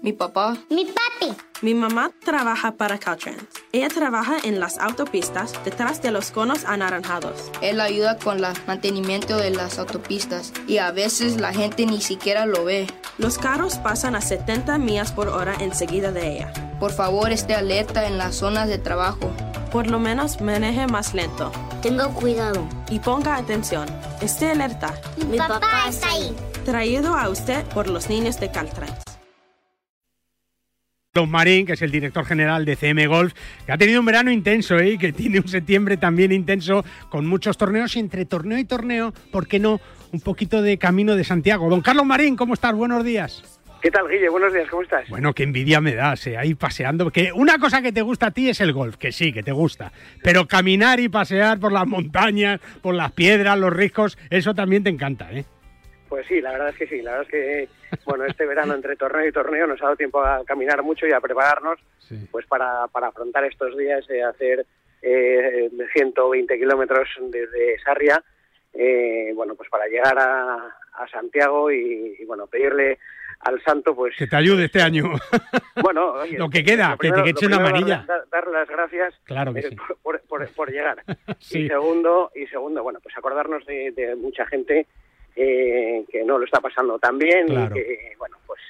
Mi papá. Mi papi. Mi mamá trabaja para Caltrans. Ella trabaja en las autopistas detrás de los conos anaranjados. Él ayuda con el mantenimiento de las autopistas y a veces la gente ni siquiera lo ve. Los carros pasan a 70 millas por hora enseguida de ella. Por favor, esté alerta en las zonas de trabajo. Por lo menos maneje más lento. Tengo cuidado. Y ponga atención. Esté alerta. Mi, Mi papá, papá está ahí. Traído a usted por los niños de Caltrans. Don Marín, que es el director general de CM Golf, que ha tenido un verano intenso ¿eh? y que tiene un septiembre también intenso con muchos torneos y entre torneo y torneo, ¿por qué no? Un poquito de camino de Santiago. Don Carlos Marín, ¿cómo estás? Buenos días. ¿Qué tal, Guille? Buenos días, ¿cómo estás? Bueno, qué envidia me das, eh, ahí paseando. Que una cosa que te gusta a ti es el golf, que sí, que te gusta. Pero caminar y pasear por las montañas, por las piedras, los riscos, eso también te encanta, ¿eh? Pues sí, la verdad es que sí. La verdad es que, bueno, este verano entre torneo y torneo nos ha dado tiempo a caminar mucho y a prepararnos pues para, para afrontar estos días, eh, hacer eh, 120 kilómetros desde Sarria, eh, bueno, pues para llegar a, a Santiago y, y, bueno, pedirle al santo pues... Que te ayude este año. Bueno, oye, lo que queda, primero, que te eche una amarilla. Dar, dar, las gracias claro que eh, sí. por, por, por, llegar. sí. Y segundo, y segundo, bueno, pues acordarnos de, de mucha gente eh, que no lo está pasando tan bien claro. y que, bueno, pues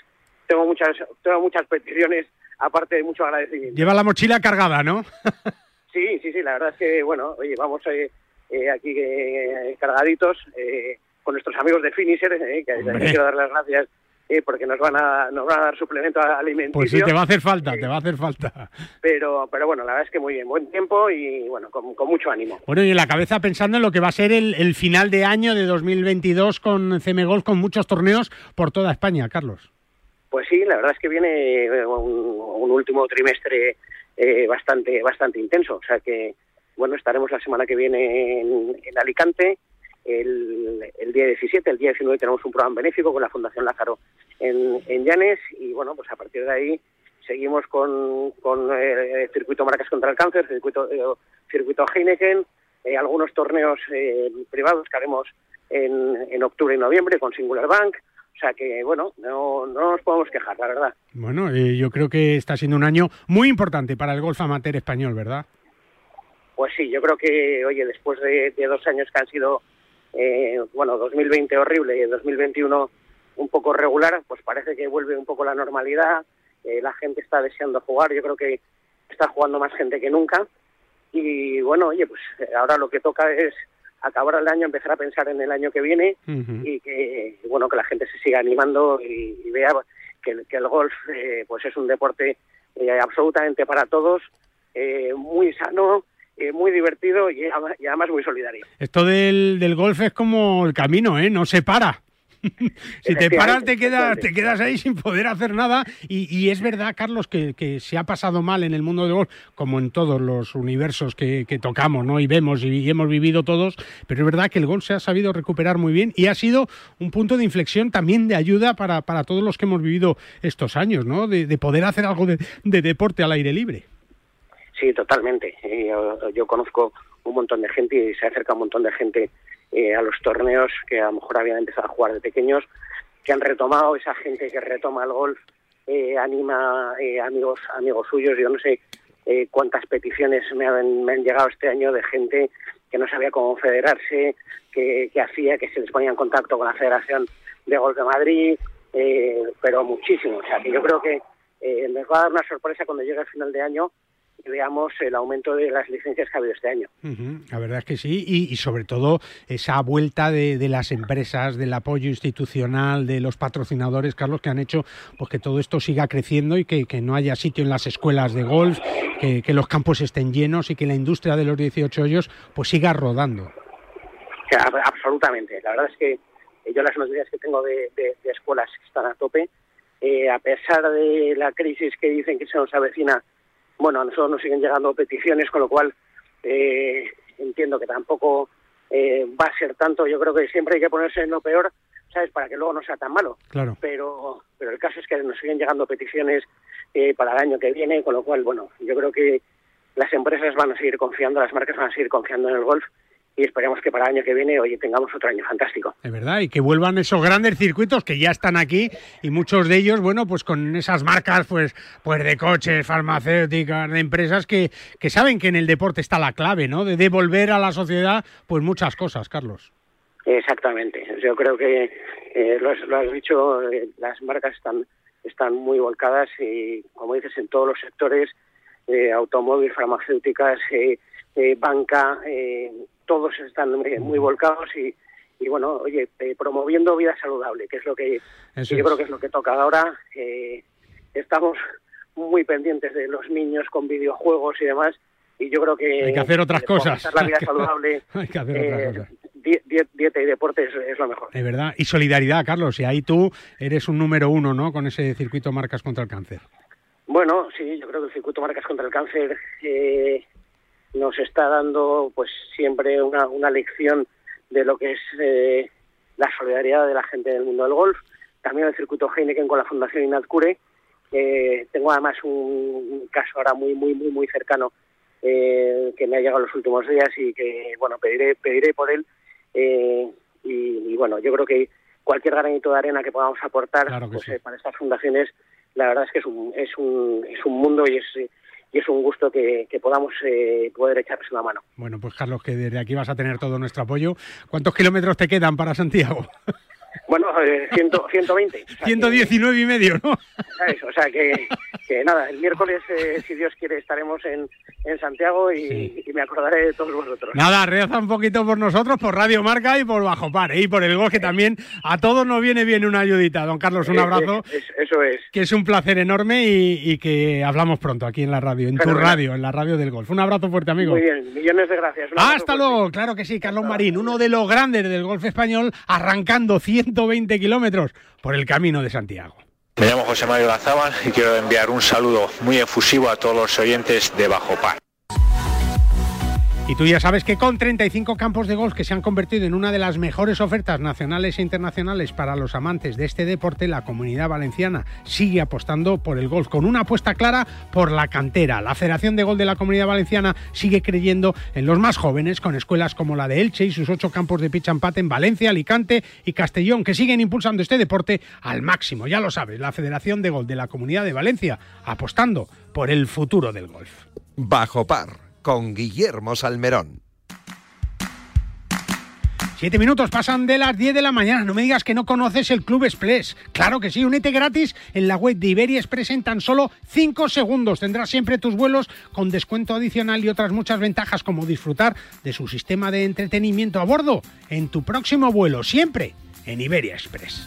tengo muchas, tengo muchas peticiones, aparte de mucho agradecimiento. Lleva la mochila cargada, ¿no? sí, sí, sí, la verdad es que, bueno, oye, vamos eh, eh, aquí cargaditos con nuestros amigos de Finisher, que Hombre. quiero dar las gracias porque nos van a nos van a dar suplemento alimenticio. Pues sí, te va a hacer falta, te va a hacer falta. Pero pero bueno, la verdad es que muy bien, buen tiempo y bueno, con, con mucho ánimo. Bueno, y en la cabeza pensando en lo que va a ser el, el final de año de 2022 con CM Golf, con muchos torneos por toda España, Carlos. Pues sí, la verdad es que viene un, un último trimestre eh, bastante bastante intenso, o sea que bueno, estaremos la semana que viene en, en Alicante, el, el, día 17, el día 19 tenemos un programa benéfico con la Fundación Lázaro en, en Llanes y bueno, pues a partir de ahí seguimos con, con eh, circuito Marcas contra el Cáncer, circuito, eh, circuito Heineken, eh, algunos torneos eh, privados que haremos en, en octubre y noviembre con Singular Bank, o sea que, bueno, no, no nos podemos quejar, la verdad. Bueno, yo creo que está siendo un año muy importante para el golf amateur español, ¿verdad? Pues sí, yo creo que, oye, después de, de dos años que han sido eh, bueno, 2020 horrible y 2021 un poco regular, pues parece que vuelve un poco la normalidad, eh, la gente está deseando jugar, yo creo que está jugando más gente que nunca y bueno, oye, pues ahora lo que toca es acabar el año, empezar a pensar en el año que viene uh -huh. y que bueno que la gente se siga animando y, y vea que, que, el golf eh, pues es un deporte eh, absolutamente para todos, eh, muy sano, eh, muy divertido y, y, además muy solidario. Esto del, del golf es como el camino, ¿eh? No se para. si te paras te quedas, te quedas ahí sin poder hacer nada y, y es verdad, Carlos, que, que, se ha pasado mal en el mundo del golf, como en todos los universos que, que tocamos ¿no? y vemos y, y, hemos vivido todos, pero es verdad que el golf se ha sabido recuperar muy bien y ha sido un punto de inflexión también de ayuda para, para todos los que hemos vivido estos años, ¿no? de, de poder hacer algo de, de deporte al aire libre. Sí, totalmente. Yo, yo, conozco un montón de gente y se acerca un montón de gente eh, a los torneos que a lo mejor habían empezado a jugar de pequeños, que han retomado esa gente que retoma el golf, eh, anima eh, amigos amigos suyos. Yo no sé eh, cuántas peticiones me han, llegado este año de gente que no sabía cómo federarse, que, hacía, que se les ponía en contacto con la Federación de Golf de Madrid, eh, pero muchísimo. O sea, que yo creo que eh, va a dar una sorpresa cuando llegue el final de año veamos el aumento de las licencias que ha habido este año. Uh -huh, la verdad es que sí, y, y sobre todo esa vuelta de, de, las empresas, del apoyo institucional, de los patrocinadores, Carlos, que han hecho pues, que todo esto siga creciendo y que, que no haya sitio en las escuelas de golf, que, que, los campos estén llenos y que la industria de los 18 hoyos pues siga rodando. Sí, absolutamente. La verdad es que yo las noticias que tengo de, de, de escuelas que están a tope, eh, a pesar de la crisis que dicen que se nos avecina, bueno, a nosotros nos siguen llegando peticiones, con lo cual eh, entiendo que tampoco eh, va a ser tanto. Yo creo que siempre hay que ponerse en lo peor, ¿sabes? Para que luego no sea tan malo. Claro. Pero, pero el caso es que nos siguen llegando peticiones eh, para el año que viene, con lo cual, bueno, yo creo que las empresas van a seguir confiando, las marcas van a seguir confiando en el golf y esperemos que para el año que viene, oye, tengamos otro año fantástico. Es verdad, y que vuelvan esos grandes circuitos que ya están aquí y muchos de ellos, bueno, pues con esas marcas pues, pues de coches, farmacéuticas, de empresas que, que saben que en el deporte está la clave, ¿no? De devolver a la sociedad pues muchas cosas, Carlos. Exactamente, yo creo que eh, lo, has, lo, has, dicho, eh, las marcas están, están muy volcadas y, como dices, en todos los sectores, eh, automóvil, farmacéuticas, eh, eh, banca, todos están muy volcados y, y bueno, oye, promoviendo vida saludable, que es lo que, que yo creo que es lo que toca ahora. estamos muy pendientes de los niños con videojuegos y demás y yo creo que hay que hacer otras cosas. La vida saludable, hay que hacer otras cosas dieta y deporte es, es, lo mejor. Es verdad. Y solidaridad, Carlos. Y ahí tú eres un número uno, ¿no? Con ese circuito Marcas contra el Cáncer. Bueno, sí, yo creo que el circuito Marcas contra el Cáncer eh, nos está dando, pues, siempre una, una lección de lo que es eh, la solidaridad de la gente del mundo del golf. También el circuito Heineken con la Fundación Inadcure. Eh, tengo además un, caso ahora muy, muy, muy, muy cercano eh, que me ha llegado en los últimos días y que, bueno, pediré, pediré por él eh, y, y, bueno, yo creo que cualquier granito de arena que podamos aportar claro que pues, sí. para estas fundaciones, la verdad es que es un, es un, es un mundo y es, y es un gusto que, podamos eh, poder echarles una mano. Bueno, pues Carlos, que desde aquí vas a tener todo nuestro apoyo. ¿Cuántos kilómetros te quedan para Santiago? Bueno, eh, ciento, 120. O sea 119 que, y medio, ¿no? ¿sabes? O sea que, que nada, el miércoles, eh, si Dios quiere, estaremos en, en Santiago y, Sí. y me acordaré de todos vosotros. Nada, reza un poquito por nosotros, por Radio Marca y por Bajo Par, ¿eh? y por el gol, que también a todos nos viene bien una ayudita. Don Carlos, un abrazo, es- eso es. que es un placer enorme y, y que hablamos pronto aquí en la radio, en tu radio, en la radio del golf. Un abrazo fuerte, amigo. Muy bien, millones de gracias. Hasta luego, claro que sí, Carlos Marín, uno de los grandes del golf español, arrancando 120 kilómetros por el camino de Santiago. Me llamo José Mario Lazábal y quiero enviar un saludo muy efusivo a todos los oyentes de Bajo Par. Y tú ya sabes que con 35 campos de golf que se han convertido en una de las mejores ofertas nacionales e internacionales para los amantes de este deporte, la comunidad valenciana sigue apostando por el golf con una apuesta clara por la cantera. La Federación de Golf de la Comunidad Valenciana sigue creyendo en los más jóvenes con escuelas como la de Elche y sus ocho campos de pitch and putt en Valencia, Alicante y Castellón que siguen impulsando este deporte al máximo. Ya lo sabes, la Federación de Golf de la Comunidad de Valencia apostando por el futuro del golf. Bajo par con Guillermo Salmerón. Siete minutos pasan de las 10 de la mañana. No me digas que no conoces el Club Express. Claro que sí, únete gratis en la web de Iberia Express en tan solo 5 segundos. Tendrás siempre tus vuelos con descuento adicional y otras muchas ventajas como disfrutar de su sistema de entretenimiento a bordo en tu próximo vuelo, siempre en Iberia Express.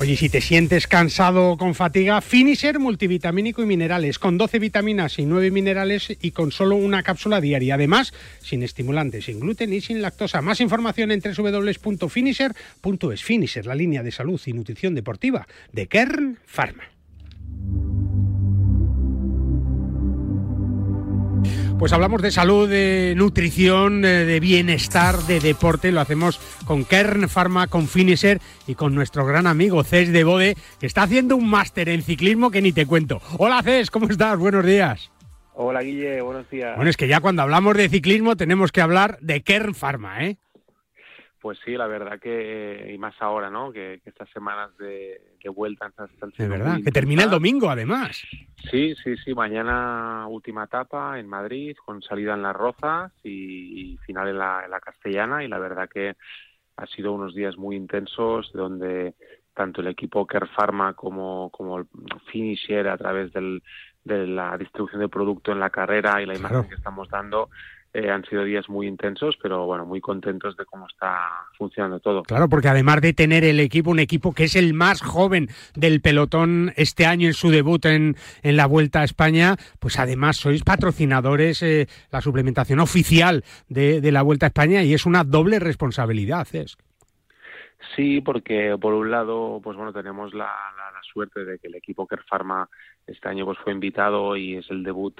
Oye, si te sientes cansado o con fatiga, Finisher multivitamínico y minerales, con 12 vitaminas y 9 minerales y con solo una cápsula diaria. Además, sin estimulantes, sin gluten y sin lactosa. Más información en www.finisher.es. Finisher, la línea de salud y nutrición deportiva de Kern Pharma. Pues hablamos de salud, de nutrición, eh, de bienestar, de deporte. Lo hacemos con Kern Pharma, con Finisher y con nuestro gran amigo Cés de Bode, que está haciendo un máster en ciclismo que ni te cuento. Hola Cés, ¿cómo estás? Buenos días. Hola Guille, buenos días. Bueno, es que ya cuando hablamos de ciclismo tenemos que hablar de Kern Pharma, ¿eh? Pues sí, la verdad que, y más ahora, ¿no? Que, que estas semanas de, de vuelta están De verdad, que termina el domingo además. Sí, sí, sí, mañana última etapa en Madrid, con salida en Las Rozas y, y final en la, en la Castellana, y la verdad que ha sido unos días muy intensos donde tanto el equipo Care Pharma como, como el Finisher a través del, de la distribución de producto en la carrera y la imagen Claro. que estamos dando eh, han sido días muy intensos, pero bueno, muy contentos de cómo está funcionando todo. Claro, porque además de tener el equipo, un equipo que es el más joven del pelotón este año en su debut en, en la Vuelta a España, pues además sois patrocinadores, eh, la suplementación oficial de, de la Vuelta a España y es una doble responsabilidad. Es. Sí, porque por un lado, pues bueno, tenemos la, la- la suerte de que el equipo Care Pharma este año pues fue invitado y es el debut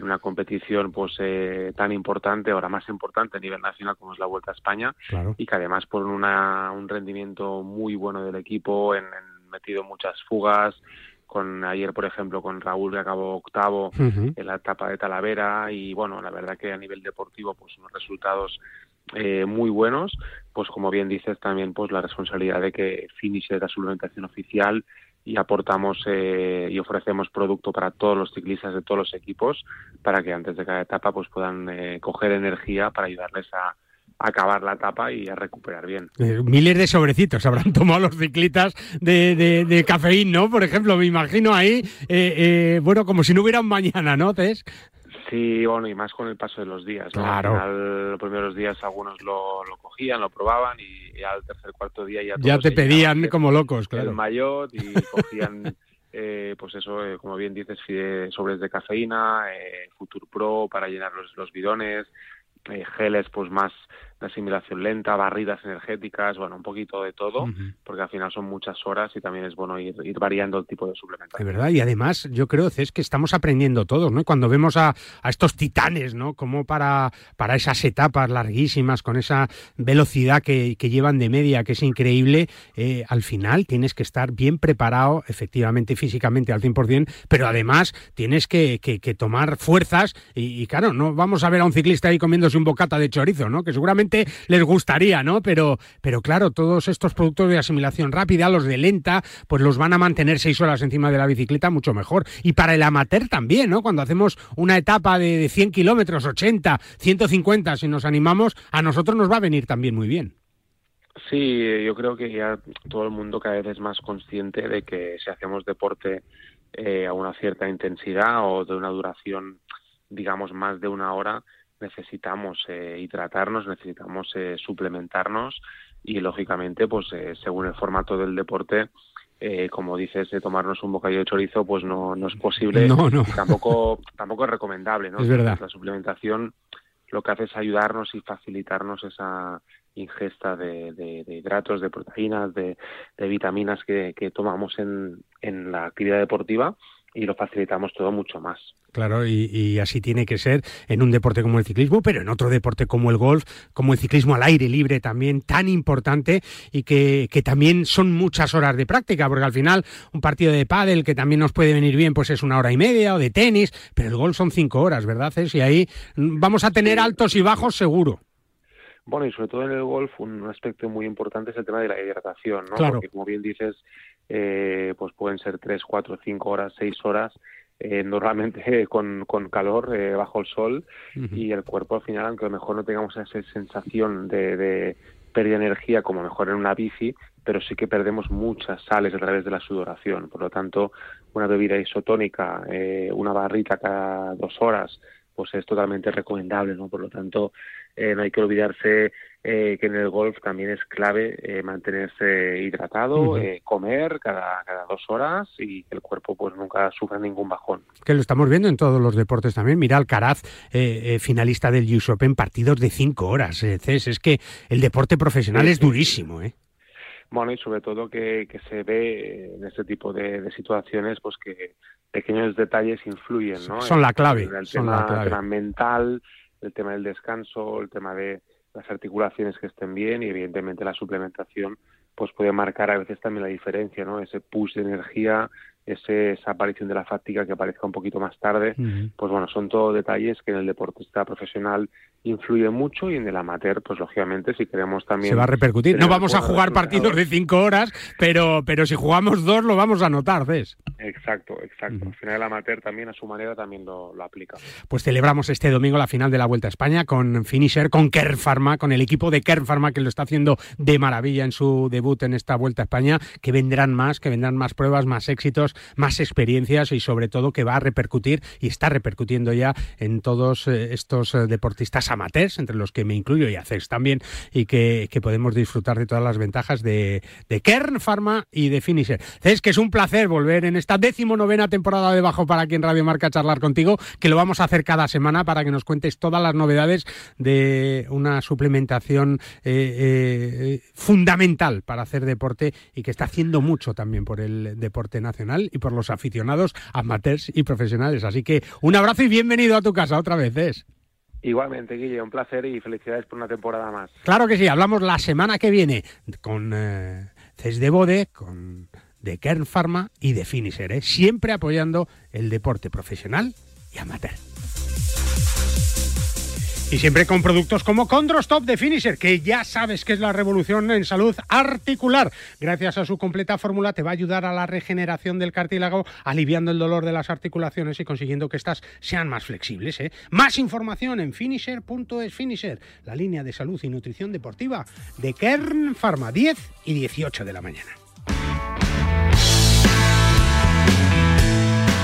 en una competición pues eh, tan importante, ahora más importante a nivel nacional como es la Vuelta a España Claro. y que además por una, un rendimiento muy bueno del equipo, en, en metido muchas fugas, con ayer por ejemplo con Raúl que acabó octavo en la etapa de Talavera y bueno, la verdad que a nivel deportivo pues unos resultados eh, muy buenos, pues como bien dices también pues la responsabilidad de que Finish la suplementación oficial y aportamos eh, y ofrecemos producto para todos los ciclistas de todos los equipos para que antes de cada etapa pues puedan eh, coger energía para ayudarles a, acabar la etapa y a recuperar bien. Eh, miles de sobrecitos habrán tomado los ciclistas de, de, de cafeína, ¿no? Por ejemplo, me imagino ahí, eh, eh, bueno, como si no hubiera un mañana, ¿no? Sí, bueno, y más con el paso de los días. ¿no? Claro. Al final, los primeros días algunos lo, lo cogían, lo probaban y, y al tercer, cuarto día ya Ya te pedían como locos, el claro. maillot y cogían, eh, pues eso, eh, como bien dices, sobres de cafeína, eh, Future Pro para llenar los, los bidones, eh, geles pues más de asimilación lenta, barridas energéticas, bueno, un poquito de todo, porque al final son muchas horas y también es bueno ir, ir variando el tipo de De suplementación. verdad, y además yo creo es que estamos aprendiendo todos, ¿no? Cuando vemos a, a estos titanes, ¿no? Como para, para esas etapas larguísimas, con esa velocidad que, que llevan de media, que es increíble, eh, al final tienes que estar bien preparado, efectivamente, físicamente al 100%, pero además tienes que, que- que tomar fuerzas y, y, claro, no vamos a ver a un ciclista ahí comiéndose un bocata de chorizo, ¿no? Que seguramente les gustaría, ¿no? Pero, pero claro, todos estos productos de asimilación rápida, los de lenta, pues los van a mantener seis horas encima de la bicicleta mucho mejor. Y para el amateur también, ¿no? Cuando hacemos una etapa de, de 100 kilómetros, 80, 150, si nos animamos, a nosotros nos va a venir también muy bien. Sí, yo creo que ya todo el mundo cada vez es más consciente de que si hacemos deporte eh, a una cierta intensidad o de una duración, digamos, más de una hora, necesitamos eh, hidratarnos, necesitamos eh, suplementarnos y, lógicamente, pues eh, según el formato del deporte, eh, como dices, de tomarnos un bocadillo de chorizo, pues no, no es posible No, no. y tampoco, tampoco es recomendable, ¿no? Es verdad. La suplementación lo que hace es ayudarnos y facilitarnos esa ingesta de, de- de hidratos, de proteínas, de, de vitaminas que, que tomamos en, en la actividad deportiva y lo facilitamos todo mucho más. Claro, y, y así tiene que ser en un deporte como el ciclismo, pero en otro deporte como el golf, como el ciclismo al aire libre también, tan importante y que, que también son muchas horas de práctica, porque al final un partido de pádel que también nos puede venir bien, pues es una hora y media o de tenis, pero el golf son cinco horas, ¿verdad, Cés? Y ahí vamos a tener altos y bajos seguro. Bueno, y sobre todo en el golf un aspecto muy importante es el tema de la hidratación, ¿no? Claro. Porque como bien dices, eh, pues pueden ser tres, cuatro, cinco horas, seis horas, eh, normalmente con, con calor, eh, bajo el sol, y el cuerpo al final, aunque a lo mejor no tengamos esa sensación de, de pérdida de energía como mejor en una bici, pero sí que perdemos muchas sales a través de la sudoración. Por lo tanto, una bebida isotónica, eh, una barrita cada dos horas, pues es totalmente recomendable, ¿no? Por lo tanto, eh, no hay que olvidarse eh, que en el golf también es clave eh, mantenerse hidratado, eh, comer cada, cada dos horas y que el cuerpo pues nunca sufra ningún bajón. Que lo estamos viendo en todos los deportes también. Mira Alcaraz, eh, eh, finalista del US Open, partidos de cinco horas. Cés. es que el deporte profesional Sí, es durísimo, ¿eh? Bueno, y sobre todo que, que se ve en este tipo de, de situaciones, pues que pequeños detalles influyen, ¿no? Son la clave, El, son tema, la clave. tema mental, el tema del descanso, el tema de las articulaciones que estén bien y evidentemente la suplementación pues puede marcar a veces también la diferencia, ¿no? Ese push de energía, ese, esa aparición de la fatiga que aparezca un poquito más tarde, pues bueno, son todo detalles que en el deportista profesional influyen mucho y en el amateur, pues lógicamente si queremos también... Se va a repercutir. No vamos a jugar partidos de cinco horas, pero, pero si jugamos dos lo vamos a notar, Cés. Exacto, exacto. Al final el amateur también a su manera también lo, lo aplica. Pues celebramos este domingo la final de la Vuelta a España con Finisher, con Kern Pharma, con el equipo de Kern Pharma que lo está haciendo de maravilla en su debut en esta Vuelta a España, que vendrán más, que vendrán más pruebas, más éxitos, más experiencias y sobre todo que va a repercutir y está repercutiendo ya en todos eh, estos eh, deportistas amateurs, entre los que me incluyo y haces también, y que, podemos disfrutar de todas las ventajas de, Kern Pharma y de Finisher. Es que es un placer volver en esta decimonovena temporada de Bajo para aquí en Radio Marca a charlar contigo, que lo vamos a hacer cada semana para que nos cuentes todas las novedades de una suplementación eh, fundamental para hacer deporte y que está haciendo mucho también por el deporte nacional y por los aficionados amateurs y profesionales. Así que un abrazo y bienvenido a tu casa otra vez, ¿es? Igualmente, Guille, un placer y felicidades por una temporada más. Claro que sí, hablamos la semana que viene con eh, de Bode, con de Kern Pharma y de Finisher, ¿eh? siempre apoyando el deporte profesional y amateur. Y siempre con productos como Condrostop de Finisher, que ya sabes que es la revolución en salud articular. Gracias a su completa fórmula te va a ayudar a la regeneración del cartílago, aliviando el dolor de las articulaciones y consiguiendo que éstas sean más flexibles. ¿eh? Más información en finisher.es Finisher, la línea de salud y nutrición deportiva de Kern Pharma, 10 y 18 de la mañana.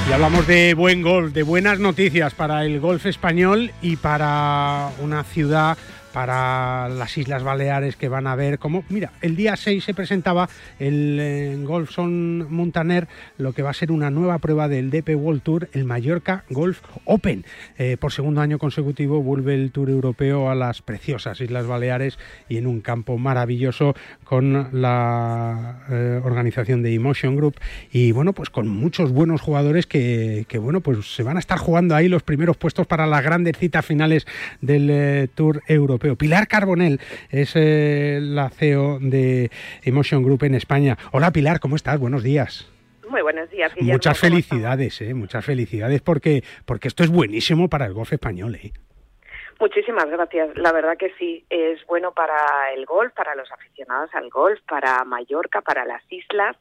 Y hablamos de buen golf, de buenas noticias para el golf español y para una ciudad para las Islas Baleares que van a ver cómo, mira, el día 6 se presentaba el eh, Golf Son Montaner, lo que va a ser una nueva prueba del DP World Tour, el Mallorca Golf Open. Eh, por segundo año consecutivo vuelve el Tour Europeo a las preciosas Islas Baleares y en un campo maravilloso con la eh, organización de Emotion Group y bueno, pues con muchos buenos jugadores que, que, bueno, pues se van a estar jugando ahí los primeros puestos para las grandes citas finales del Tour Europeo. Pilar Carbonell es eh, la CEO de Emotion Group en España. Hola Pilar, ¿cómo estás? Buenos días. Muy buenos días. Guillermo. Muchas felicidades, eh, muchas felicidades porque, porque esto es buenísimo para el golf español. Eh. Muchísimas gracias. La verdad que sí, es bueno para el golf, para los aficionados al golf, para Mallorca, para las islas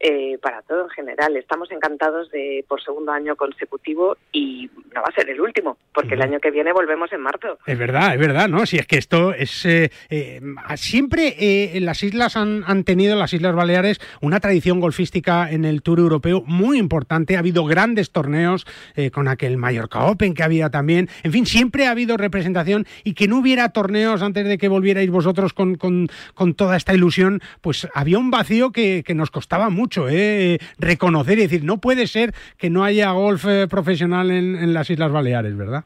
eh, para todo en general. Estamos encantados de por segundo año consecutivo y no va a ser el último, porque el año que viene volvemos en marzo. Es verdad, es verdad, ¿no? Si es que esto es... Eh, eh, siempre eh, las islas han, han, tenido, las Islas Baleares, una tradición golfística en el Tour Europeo muy importante. Ha habido grandes torneos eh, con aquel Mallorca Open que había también. En fin, siempre ha habido representación y que no hubiera torneos antes de que volvierais vosotros con, con, con toda esta ilusión, pues había un vacío que, que nos costaba mucho mucho, ¿eh? reconocer y decir, no puede ser que no haya golf eh, profesional en, en, las Islas Baleares, ¿verdad?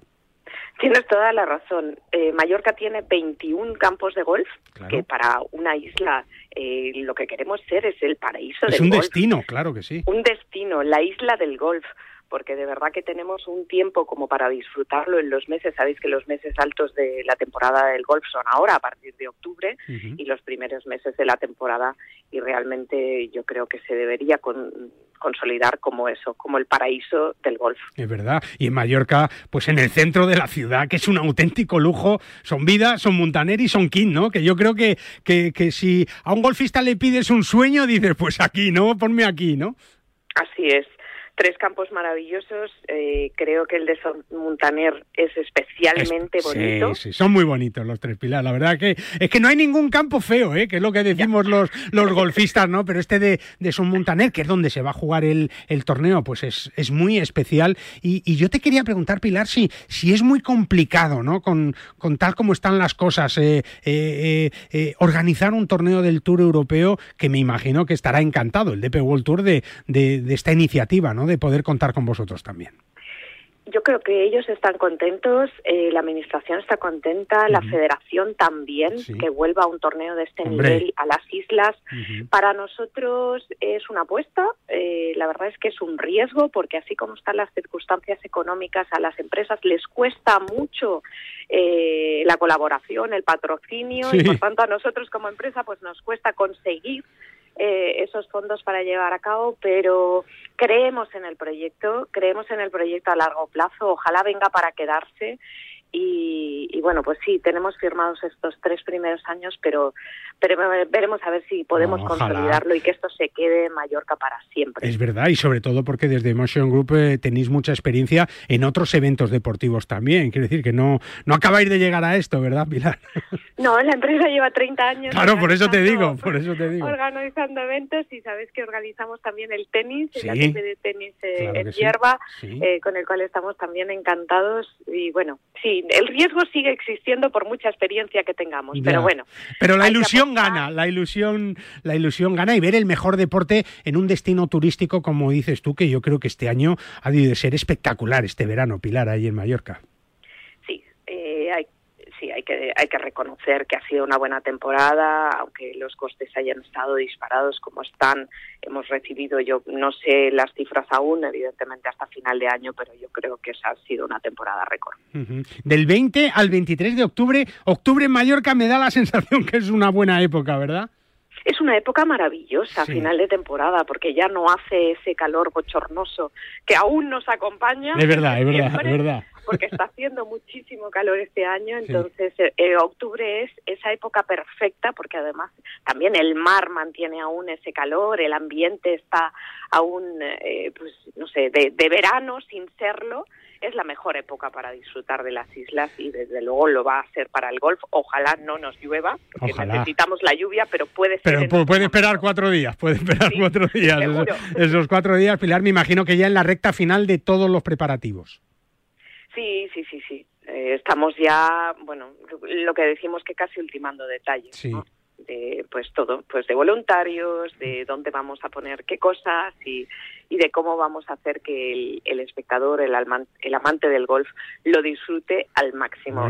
Tienes toda la razón. Eh, Mallorca tiene 21 campos de golf, claro. que para una isla eh, lo que queremos ser es el paraíso es del un golf. destino, claro que sí. Un destino, la isla del golf porque de verdad que tenemos un tiempo como para disfrutarlo en los meses. Sabéis que los meses altos de la temporada del golf son ahora, a partir de octubre, uh -huh. y los primeros meses de la temporada, y realmente yo creo que se debería con, consolidar como eso, como el paraíso del golf. Es verdad, y en Mallorca, pues en el centro de la ciudad, que es un auténtico lujo, son vida, son Montaner y son King, ¿no? Que yo creo que, que, que si a un golfista le pides un sueño, dices, pues aquí, ¿no? Ponme aquí, ¿no? Así es tres campos maravillosos. Eh, creo que el de Son Montaner es especialmente es, bonito. Sí, sí, son muy bonitos los tres pilares. La verdad que es que no hay ningún campo feo, ¿eh? que es lo que decimos los, los golfistas, ¿no? Pero este de, de Son Montaner, que es donde se va a jugar el, el torneo, pues es, es muy especial. Y, y, yo te quería preguntar, Pilar, si, si es muy complicado, ¿no? Con, con tal como están las cosas, eh, eh, eh, organizar un torneo del Tour Europeo que me imagino que estará encantado el DP World Tour de, de, de esta iniciativa, ¿no? De poder contar con vosotros también. Yo creo que ellos están contentos, eh, la administración está contenta, uh -huh. la federación también, sí. que vuelva a un torneo de este Hombre. nivel a las islas. Uh -huh. Para nosotros es una apuesta, eh, la verdad es que es un riesgo, porque así como están las circunstancias económicas, a las empresas les cuesta mucho eh, la colaboración, el patrocinio, sí. y por tanto a nosotros como empresa pues nos cuesta conseguir eh, esos fondos para llevar a cabo, pero creemos en el proyecto, creemos en el proyecto a largo plazo, ojalá venga para quedarse y, y, bueno, pues sí, tenemos firmados estos tres primeros años, pero, pero veremos a ver si podemos Ojalá. consolidarlo y que esto se quede en Mallorca para siempre. Es verdad, y sobre todo porque desde Emotion Group eh, tenéis mucha experiencia en otros eventos deportivos también. Quiere decir que no, no acabáis de llegar a esto, ¿verdad, Pilar? No, la empresa lleva 30 años. Claro, por eso te digo, por eso te digo. Organizando eventos y sabes que organizamos también el tenis, sí. el ATP de tenis eh, claro en hierba, sí. Sí. Eh, con el cual estamos también encantados. Y bueno, sí, el riesgo sigue existiendo por mucha experiencia que tengamos, ya. pero bueno. Pero la ilusión gana, la ilusión, la ilusión gana y ver el mejor deporte en un destino turístico, como dices tú, que yo creo que este año ha de ser espectacular este verano, Pilar, ahí en Mallorca. Sí, eh, hay sí, hay que, hay que reconocer que ha sido una buena temporada, aunque los costes hayan estado disparados como están. Hemos recibido, yo no sé las cifras aún, evidentemente hasta final de año, pero yo creo que esa ha sido una temporada récord. Uh -huh. Del 20 al 23 de octubre, octubre en Mallorca me da la sensación que es una buena época, ¿verdad? Es una época maravillosa, sí. final de temporada, porque ya no hace ese calor bochornoso que aún nos acompaña. Es verdad, es verdad, es verdad porque está haciendo muchísimo calor este año, entonces sí. eh, octubre es esa época perfecta porque además también el mar mantiene aún ese calor, el ambiente está aún, eh, pues no sé, de, de verano sin serlo es la mejor época para disfrutar de las islas y desde luego lo va a ser para el golf. Ojalá no nos llueva, porque necesitamos la lluvia, pero puede ser. Pero puede esperar cuatro días, puede esperar cuatro días. Esos, cuatro días, Pilar, me imagino que ya en la recta final de todos los preparativos. Sí, sí, sí, sí. Eh, estamos ya, bueno, lo que decimos que casi ultimando detalles. Sí de pues todo, pues de voluntarios, de dónde vamos a poner qué cosas y, y de cómo vamos a hacer que el, espectador, el, el, amante del golf, lo disfrute al máximo.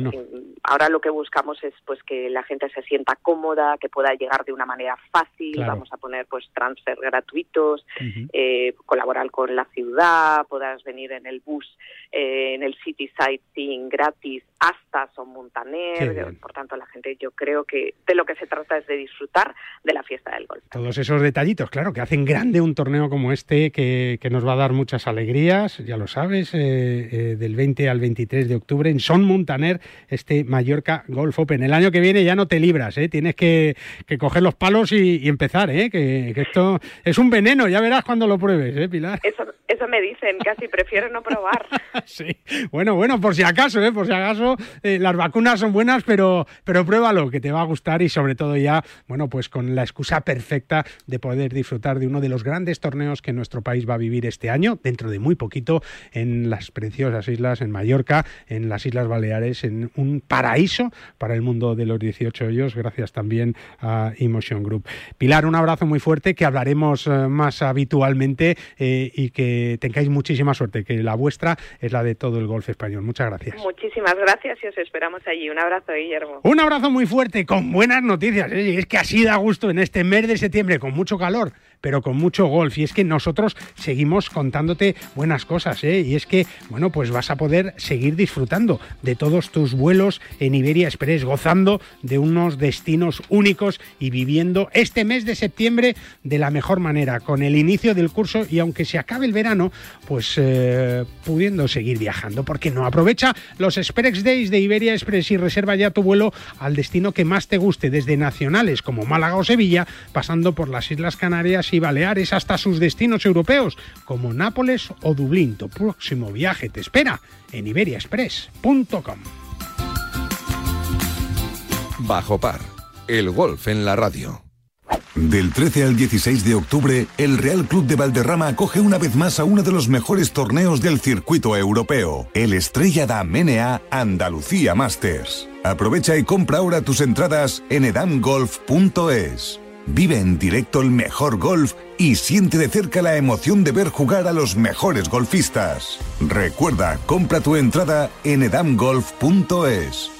Ahora lo que buscamos es pues que la gente se sienta cómoda, que pueda llegar de una manera fácil. Vamos a poner pues transfer gratuitos, eh, colaborar con la ciudad, puedas venir en el bus, eh, en el City Sightseeing gratis hasta Son Montaner. Por tanto, la gente yo creo que de lo que se trata es de disfrutar de la fiesta del golf. Todos esos detallitos, claro, que hacen grande un torneo como este que que, nos va a dar muchas alegrías, ya lo sabes, eh, eh, del 20 al 23 de octubre en Son Montaner, este Mallorca Golf Open. El año que viene ya no te libras, ¿eh? tienes que, coger los palos y, empezar, ¿eh? que, esto es un veneno, ya verás cuando lo pruebes, ¿eh, Pilar? Eso, eso me dicen, casi prefiero no probar. sí, bueno, bueno, por si acaso, ¿eh? por si acaso, las vacunas son buenas, pero, pero pruébalo, que te va a gustar y sobre todo ya, bueno, pues con la excusa perfecta de poder disfrutar de uno de los grandes torneos que nuestro país va a vivir este año, dentro de muy poquito, en las preciosas islas, en Mallorca, en las Islas Baleares, en un paraíso para el mundo de los 18 hoyos, gracias también a Emotion Group. Pilar, un abrazo muy fuerte, que hablaremos eh, más habitualmente eh, y que tengáis muchísima suerte, que la vuestra es la de todo el golf español. Muchas gracias. Muchísimas gracias y os esperamos allí. Un abrazo, Guillermo. Un abrazo muy fuerte, con buenas noticias. ¿eh? Es que así da gusto en este mes de septiembre, con mucho calor pero con mucho golf. Y es que nosotros seguimos contándote buenas cosas, ¿eh? Y es que, bueno, pues vas a poder seguir disfrutando de todos tus vuelos en Iberia Express, gozando de unos destinos únicos y viviendo este mes de septiembre de la mejor manera, con el inicio del curso y aunque se acabe el verano, pues eh, pudiendo seguir viajando. porque no? Aprovecha los Express Days de Iberia Express y reserva ya tu vuelo al destino que más te guste, desde nacionales como Málaga o Sevilla, pasando por las Islas Canarias y Baleares hasta sus destinos europeos, como Nápoles o Dublín. Tu próximo viaje te espera en iberiaexpress.com. Bajo par, el golf en la radio. Del 13 al 16 de octubre, el Real Club de Valderrama acoge una vez más a uno de los mejores torneos del circuito europeo, el Estrella da Menea Andalucía Masters. Aprovecha y compra ahora tus entradas en edamgolf.es. Vive en directo el mejor golf y siente de cerca la emoción de ver jugar a los mejores golfistas. Recuerda, compra tu entrada en edamgolf.es.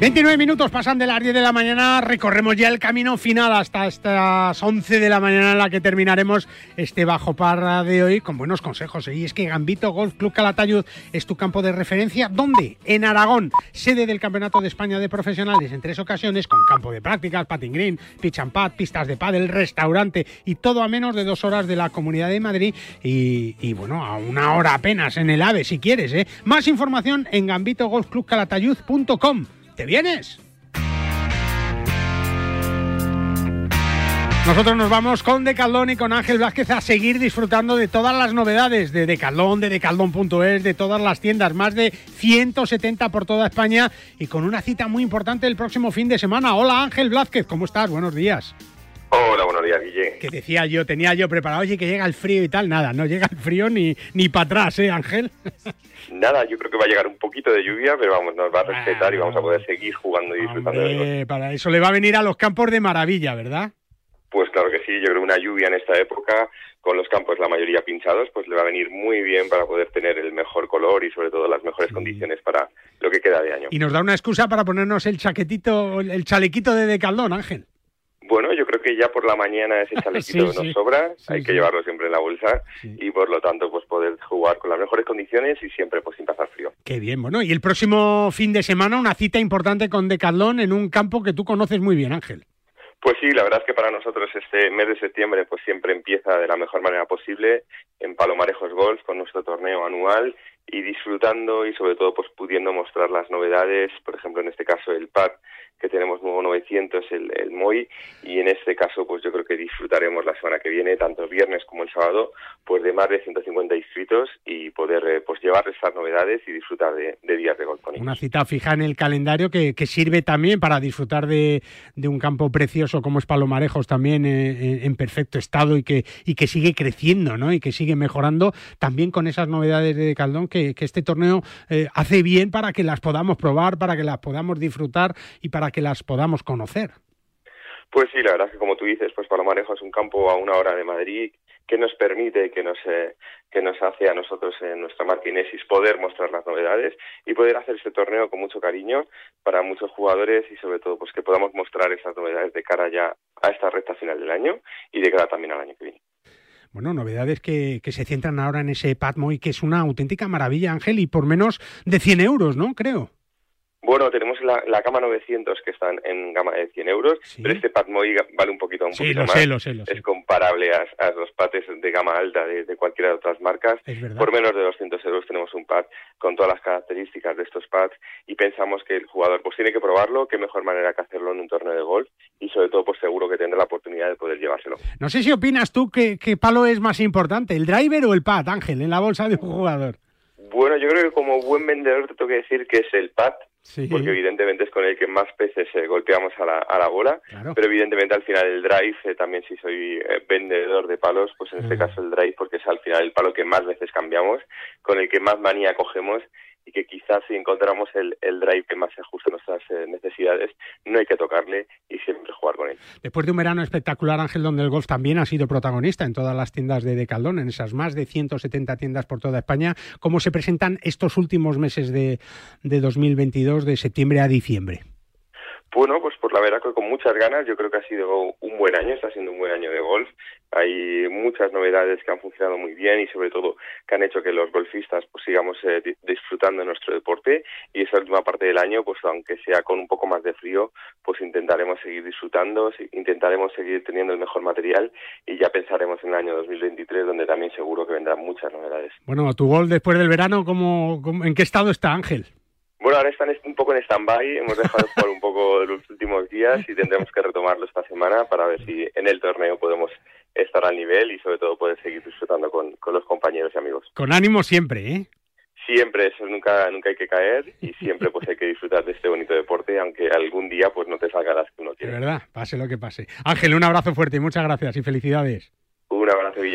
29 minutos pasan de las 10 de la mañana, recorremos ya el camino final hasta estas 11 de la mañana en la que terminaremos este bajo parra de hoy con buenos consejos. ¿eh? Y es que Gambito Golf Club Calatayud es tu campo de referencia. ¿Dónde? En Aragón, sede del Campeonato de España de Profesionales en tres ocasiones con campo de prácticas, patting green, pitch and pad, pistas de pádel, restaurante y todo a menos de dos horas de la Comunidad de Madrid y, y bueno, a una hora apenas en el AVE si quieres. ¿eh? Más información en gambitogolfclubcalatayud.com. ¿Te vienes? Nosotros nos vamos con Decaldón y con Ángel Vázquez a seguir disfrutando de todas las novedades de Decaldón, de decaldón.es, de todas las tiendas, más de 170 por toda España y con una cita muy importante el próximo fin de semana. Hola Ángel Vázquez, ¿cómo estás? Buenos días. Hola, buenos días, Guille. Que decía yo, tenía yo preparado, oye, que llega el frío y tal, nada, no llega el frío ni, ni para atrás, ¿eh, Ángel? Nada, yo creo que va a llegar un poquito de lluvia, pero vamos, nos va a respetar y vamos a poder seguir jugando y disfrutando de Para eso le va a venir a los campos de maravilla, ¿verdad? Pues claro que sí, yo creo que una lluvia en esta época, con los campos la mayoría pinchados, pues le va a venir muy bien para poder tener el mejor color y sobre todo las mejores condiciones para lo que queda de año. Y nos da una excusa para ponernos el chaquetito, el chalequito de decaldón, Ángel. Bueno, yo creo que ya por la mañana ese chalequito nos sobra, hay que llevarlo siempre en la bolsa y por lo tanto pues poder jugar con las mejores condiciones y siempre pues sin pasar frío. Qué bien, bueno, y el próximo fin de semana una cita importante con Decathlon en un campo que tú conoces muy bien, Ángel. Pues sí, la verdad es que para nosotros este mes de septiembre pues siempre empieza de la mejor manera posible en Palomarejos Golf con nuestro torneo anual y disfrutando y sobre todo pues pudiendo mostrar las novedades, por ejemplo en este caso el pad que tenemos nuevo 900, el, el MOI, y en este caso, pues yo creo que disfrutaremos la semana que viene, tanto el viernes como el sábado, pues de más de 150 inscritos y poder eh, pues llevarles estas novedades y disfrutar de, días de golf con Una cita fija en el calendario que, que sirve también para disfrutar de, de, un campo precioso como es Palomarejos también eh, en perfecto estado y que, y que sigue creciendo, ¿no? Y que sigue mejorando también con esas novedades de Caldón que, que este torneo eh, hace bien para que las podamos probar, para que las podamos disfrutar y para que las podamos conocer. Pues sí, la verdad es que como tú dices, pues Palomarejo es un campo a una hora de Madrid que nos permite, que nos, eh, que nos hace a nosotros en nuestra marca Inesis poder mostrar las novedades y poder hacer este torneo con mucho cariño para muchos jugadores y sobre todo pues que podamos mostrar esas novedades de cara ya a esta recta final del año y de cara también al año que viene. Bueno, novedades que, que se centran ahora en ese Patmo y que es una auténtica maravilla, Ángel, y por menos de 100 euros, ¿no? Creo. Bueno, tenemos la, la gama 900 que están en gama de 100 euros, pero este Padmoy vale un poquito, un sí, lo más. Sé, lo sé, lo sé. Es comparable a, a, los pads de gama alta de, de, cualquiera de otras marcas. Por menos de 200 euros tenemos un pad con todas las características de estos pads y pensamos que el jugador pues tiene que probarlo, qué mejor manera que hacerlo en un torneo de golf y sobre todo pues seguro que tendrá la oportunidad de poder llevárselo. No sé si opinas tú que, que palo es más importante, el driver o el pad, Ángel, en la bolsa de un jugador. Bueno, yo creo que como buen vendedor te tengo que decir que es el pad, sí. porque evidentemente es con el que más peces eh, golpeamos a la, a la bola, claro. pero evidentemente al final el drive, eh, también si soy eh, vendedor de palos, pues en este caso el drive, porque es al final el palo que más veces cambiamos, con el que más manía cogemos y que quizás si encontramos el, drive que más se ajusta a nuestras eh, necesidades, no hay que tocarle y siempre jugar con él. Después de un verano espectacular, Ángel, donde el golf también ha sido protagonista en todas las tiendas de Decaldón, en esas más de 170 tiendas por toda España, ¿cómo se presentan estos últimos meses de, de 2022, de septiembre a diciembre? Bueno, pues por la verdad que con muchas ganas, yo creo que ha sido un buen año, está siendo un buen año de golf. Hay muchas novedades que han funcionado muy bien y sobre todo que han hecho que los golfistas pues sigamos eh, disfrutando de nuestro deporte y esa última parte del año, pues aunque sea con un poco más de frío, pues intentaremos seguir disfrutando, intentaremos seguir teniendo el mejor material y ya pensaremos en el año 2023 donde también seguro que vendrán muchas novedades. Bueno, tu gol después del verano, ¿cómo, en qué estado está Ángel? Bueno, ahora están un poco en stand-by, hemos dejado de jugar un poco los últimos días y tendremos que retomarlo esta semana para ver si en el torneo podemos estar al nivel y sobre todo poder seguir disfrutando con, los compañeros y amigos. Con ánimo siempre, ¿eh? Siempre, eso nunca, nunca hay que caer y siempre pues hay que disfrutar de este bonito deporte, aunque algún día pues no te salga las que uno quiere. De verdad, pase lo que pase. Ángel, un abrazo fuerte y muchas gracias y felicidades.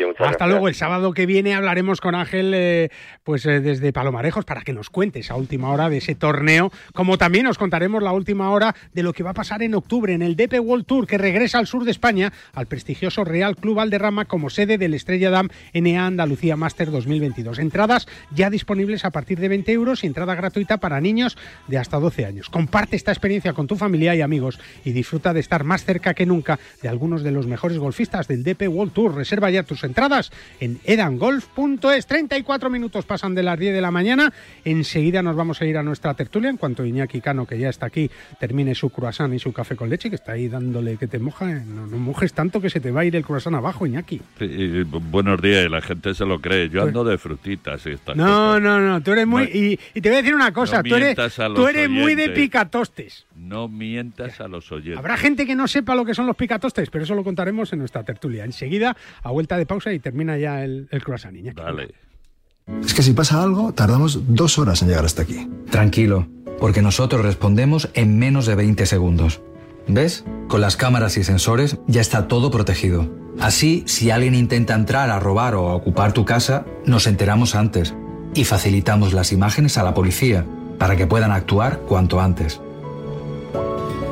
Muchas Hasta luego. El sábado que viene hablaremos con Ángel eh, pues eh, desde Palomarejos para que nos cuente esa última hora de ese torneo, como también nos contaremos la última hora de lo que va a pasar en octubre en el DP World Tour que regresa al sur de España, al prestigioso Real Club Valderrama como sede del Estrella Dam NA Andalucía Master 2022. Entradas ya disponibles a partir de 20 euros y entrada gratuita para niños de hasta 12 años. Comparte esta experiencia con tu familia y amigos y disfruta de estar más cerca que nunca de algunos de los mejores golfistas del DP World Tour Reserva ya tus entradas en edangolf.es. 34 minutos pasan de las 10 de la mañana. Enseguida nos vamos a ir a nuestra tertulia en cuanto Iñaki Cano, que ya está aquí, termine su croissant y su café con leche, que está ahí dándole que te moja. No, no mojes tanto que se te va a ir el croissant abajo, Iñaki. buenos días, la gente se lo cree. Yo ando de frutitas y estas No, no, no, tú eres muy... y, te voy a decir una cosa, tú eres, tú eres muy de picatostes. No mientas a los oyentes. Habrá gente que no sepa lo que son los picatostes, pero eso lo contaremos en nuestra tertulia. Enseguida, a vuelta de pausa y termina ya el, el croissant, niña. Vale. Es que si pasa algo, tardamos dos horas en llegar hasta aquí. Tranquilo, porque nosotros respondemos en menos de 20 segundos. ¿Ves? Con las cámaras y sensores ya está todo protegido. Así, si alguien intenta entrar a robar o a ocupar tu casa, nos enteramos antes y facilitamos las imágenes a la policía para que puedan actuar cuanto antes.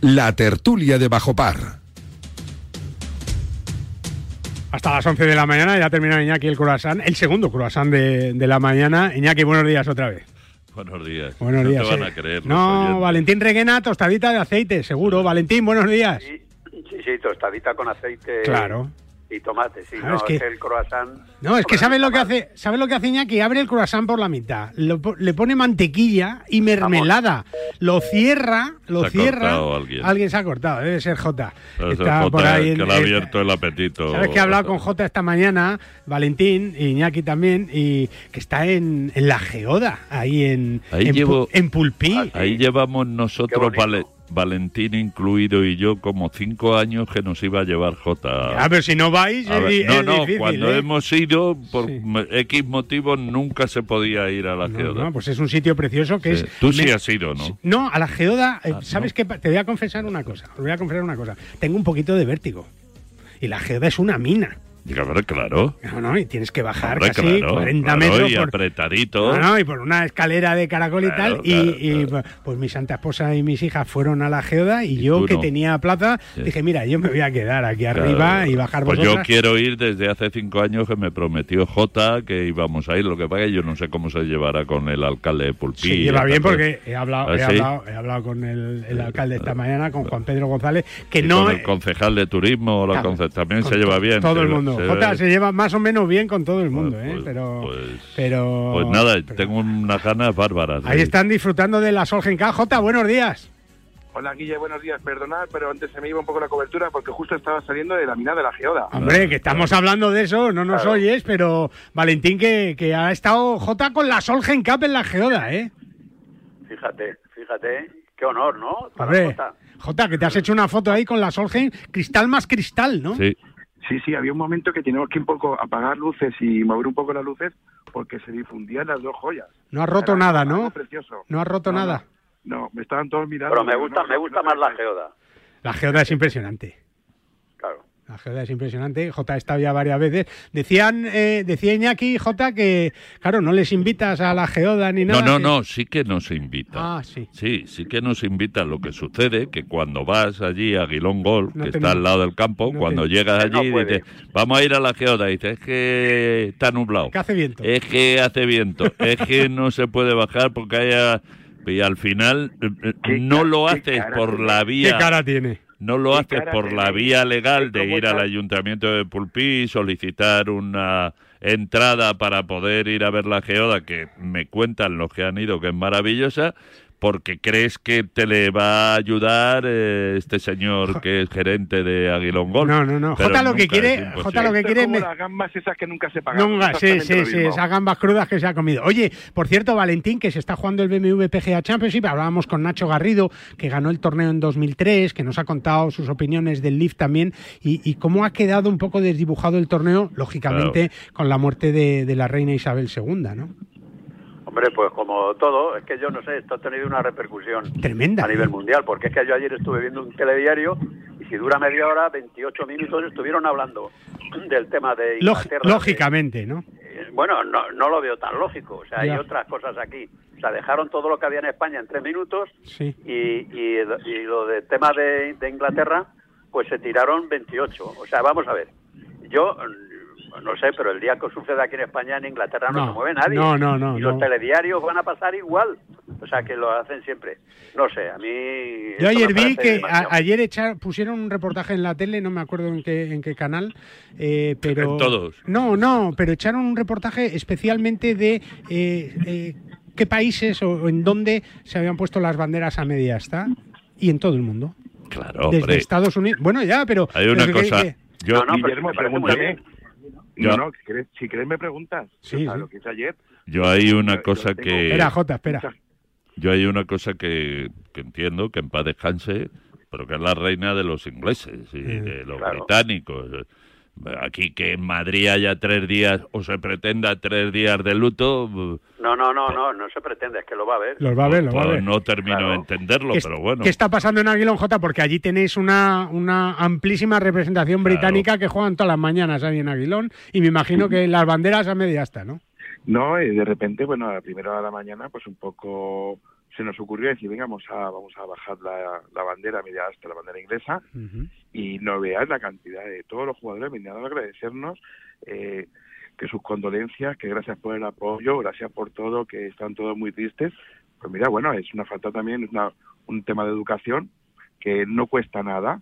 La tertulia de Bajo Par. Hasta las 11 de la mañana ya termina Iñaki el croissant, el segundo croissant de, de la mañana. Iñaki, buenos días otra vez. Buenos días. Buenos no días. te van eh. a creer. No, oyentes. Valentín Reguena, tostadita de aceite, seguro. Valentín, buenos días. Sí, sí, tostadita con aceite Claro. Y tomate, sí, Claro, no, es que- el croissant. No, es que ¿sabes lo que hace? ¿Sabes lo que hace Iñaki? Abre el croissant por la mitad, lo le pone mantequilla y mermelada, lo cierra, lo Se cierra. alguien. se ha cortado, debe ser Jota. Debe ser Está Jota por ahí que en- le ha abierto el apetito. Sabes que he hablado con Jota esta mañana, Valentín y Iñaki también, y que está en, en la geoda, ahí en, Ahí en, Pu- llevo- en Pulpí. Ahí llevamos nosotros, Vale- Valentín incluido y yo, como cinco años que nos iba a llevar Jota. Ah, pero si no vais, A es, ver, no, es no, difícil, cuando ¿eh? hemos ido, por X motivos, nunca se podía ir a la No, geoda. no, pues es un sitio precioso que Sí. es... Tú sí me- has ido, ¿no? No, a la geoda, eh, Ah, ¿sabes qué? pa- Te voy a confesar una cosa, os voy a confesar una cosa. Tengo un poquito de vértigo. Y la geoda es una mina. Hombre, claro. No, no, y tienes que bajar Hombre, casi claro, 40 claro, metros y por, apretadito. No, no, y por una escalera de caracol y Claro, tal. y, y, pues mi santa esposa y mis hijas fueron a la geoda y, yo, que no. tenía plaza, Sí. dije, mira, yo me voy a quedar aquí arriba y bajar Pues yo vosotras. quiero ir desde hace cinco años que me prometió Jota que íbamos a ir. Lo que pasa que yo no sé cómo se llevará con el alcalde de Pulpí. Sí, lleva bien porque he hablado, ¿Ah, he sí? hablado, he hablado con el, el alcalde esta mañana, con Juan Pedro González, que Y no... con el concejal de turismo la también con se lleva bien. Todo se- el mundo. Jota se lleva más o menos bien con todo el mundo, ¿eh? pero, pero Pues nada, tengo unas ganas bárbaras. ahí están disfrutando de la Solgen K. Jota, buenos días. Hola Guille, buenos días. Perdonad, pero antes se me iba un poco la cobertura porque justo estaba saliendo de la mina de la geoda. Hombre, que estamos hablando de eso, no nos Claro. oyes, pero Valentín que, que ha estado Jota con la Solgen Cup en la geoda, ¿eh? Fíjate, fíjate, qué honor, ¿no? Para Hombre, Jota. Jota, que te has hecho una foto ahí con la Solgen, cristal más cristal, ¿no? Sí. Sí, sí, había un momento que teníamos que un poco apagar luces y mover un poco las luces porque se difundían las dos joyas. No ha roto Era nada, ¿no? precioso. No ha roto No, nada. No, me estaban todos mirando. Pero me gusta, no, me gusta no más la geoda. La geoda es impresionante. La geoda es impresionante. Jota estado ya varias veces. Decían, eh, decía Iñaki, Jota, que, claro, no les invitas a la geoda ni nada. No, no, no, sí que nos invita. Ah, sí. Sí, sí que nos invita. Lo que sucede que cuando vas allí a Aguilón Golf, No que está al lado del campo, no cuando llegas no allí puede. dices, vamos a ir a la geoda, dices, es que está nublado. Que hace viento. Es que hace viento. es que no se puede bajar porque haya... Y al final eh, eh, no lo haces por la vía... ¿Qué cara tiene? No lo ¿Qué haces por la vía legal de ¿Cómo ir al ayuntamiento de Pulpí, solicitar una entrada para poder ir a ver la geoda, que me cuentan los que han ido que es maravillosa, porque crees que te le va a ayudar eh, este señor que es gerente de Aguilón Golf. No, no, no. Jota lo que es quiere. Jota lo que es quiere como me- las gambas esas que nunca se pagan. Nunca, sí, sí, sí, esas gambas crudas que se ha comido. Oye, por cierto, Valentín, que se está jugando el BMW PGA Championship, hablábamos con Nacho Garrido, que ganó el torneo en 2003, que nos ha contado sus opiniones del Lift también, y, y cómo ha quedado un poco desdibujado el torneo, lógicamente, con la muerte de, de la reina Isabel II, ¿no? Hombre, pues como todo, es que yo no sé, esto ha tenido una repercusión Tremenda. a nivel mundial, porque es que yo ayer estuve viendo un telediario y si dura media hora, 28 minutos estuvieron hablando del tema de Inglaterra. lógicamente, ¿no? Eh, Bueno, no, no lo veo tan lógico. O sea, hay otras cosas aquí. O sea, dejaron todo lo que había en España en tres minutos Sí. y, y, y lo del tema de, de Inglaterra, pues se tiraron 28. O sea, vamos a ver. Yo no sé, pero el día que suceda aquí en España, en Inglaterra no, No, se mueve nadie. no, no, no, Y los no. telediarios van a pasar igual. O sea, que lo hacen siempre. No sé, a mí... Yo ayer vi que a- ayer echa- pusieron un reportaje en la tele, no me acuerdo en qué, en qué canal, eh, pero... En todos. No, no, pero echaron un reportaje especialmente de eh, eh, qué países o, en dónde se habían puesto las banderas a media asta y en todo el mundo. Claro, Desde hombre. Estados Unidos. Bueno, ya, pero... Hay una que- cosa. que- Yo, Guillermo, pregúntame. Yo- No, no, si quieres, si quieres me preguntas. Sí, O sea, sí. lo que hice ayer. yo hay una Yo- cosa yo tengo- que. Espera, Jota, espera. Yo hay una cosa que, que entiendo, que en paz descanse, pero que es la reina de los ingleses y de los británicos. Aquí que en Madrid haya tres días o se pretenda tres días de luto, No, no, no, no, no se pretende, es que lo va a ver. Los va a ver, los va a pues ver. no termino de entenderlo, ¿Qué, pero bueno. ¿Qué está pasando en Aguilón J? Porque allí tenéis una, una amplísima representación británica que juegan todas las mañanas ahí en Aguilón y me imagino que las banderas a media asta, ¿no? No, y de repente, bueno, a la primera de la mañana, pues un poco se nos ocurrió decir, venga, vamos a, vamos a bajar la, la bandera media hasta la bandera inglesa y no veas la cantidad de todos los jugadores vinieron a agradecernos eh, que sus condolencias, que gracias por el apoyo, gracias por todo, que están todos muy tristes. Pues mira, bueno, es una falta también, es una- un tema de educación que no cuesta nada